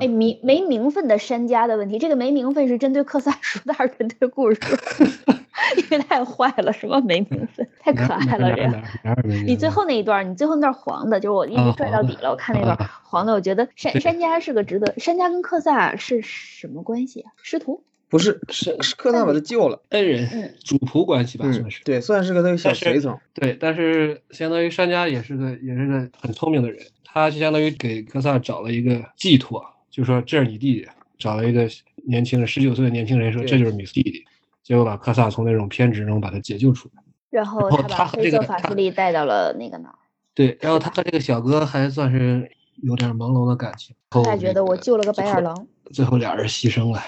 哎，名没名分的山家的问题，这个没名分是针对克萨说的还是针对故事说？因为太坏了，什么没名分，太可爱了，这个。你最后那一段，你最后那段黄的，就是我一直拽到底了。我看那段黄的，我觉得山山家是个值得。山家跟克萨是什么关系啊？师徒？不是，是是科萨把他救了，恩人，主仆关系吧，算是。对，算是个那个小随从。对，但是相当于山家也是个也是个很聪明的人，他就相当于给科萨找了一个寄托，就说这是你弟弟，找了一个年轻人，十九岁的年轻人说这就是你弟弟。结果把科萨从那种偏执中把他解救出来，然后他把黑色法术力带到了那个哪儿？对，然后他和这个小哥还算是有点朦胧的感情。他觉得我救了个白眼狼。最后俩人牺牲了。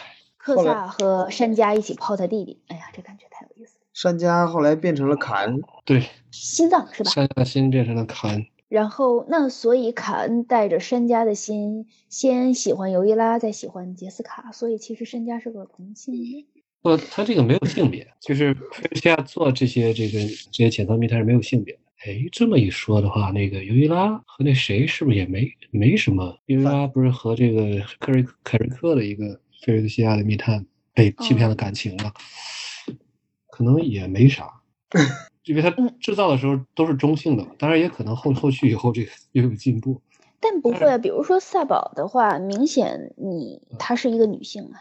克萨和山家一起泡他弟弟，哎呀，这感觉太有意思了。山家后来变成了卡恩，对，心脏是吧？山家心变成了卡恩。然后那所以卡恩带着山家的心，先喜欢尤伊拉，再喜欢杰斯卡，所以其实山家是个同性恋。不，他这个没有性别，就是菲利西亚做这些这个这些潜藏密他是没有性别的。哎，这么一说的话，那个尤伊拉和那谁是不是也没没什么？尤伊拉不是和这个克瑞凯瑞克的一个菲利西亚的密探被欺骗了感情了？可能也没啥，因为他制造的时候都是中性的，当然也可能后后续以后这个又有进步。但不会，比如说萨宝的话，明显你她是一个女性啊。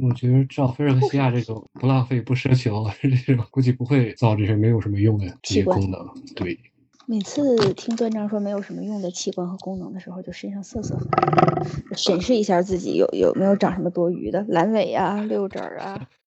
我觉得照菲尔克西亚这种不浪费、不奢求，这种估计不会造这些没有什么用的这些功能。对，每次听段章说没有什么用的器官和功能的时候，就身上瑟瑟发抖，审视一下自己有有没有长什么多余的阑尾啊、六指啊。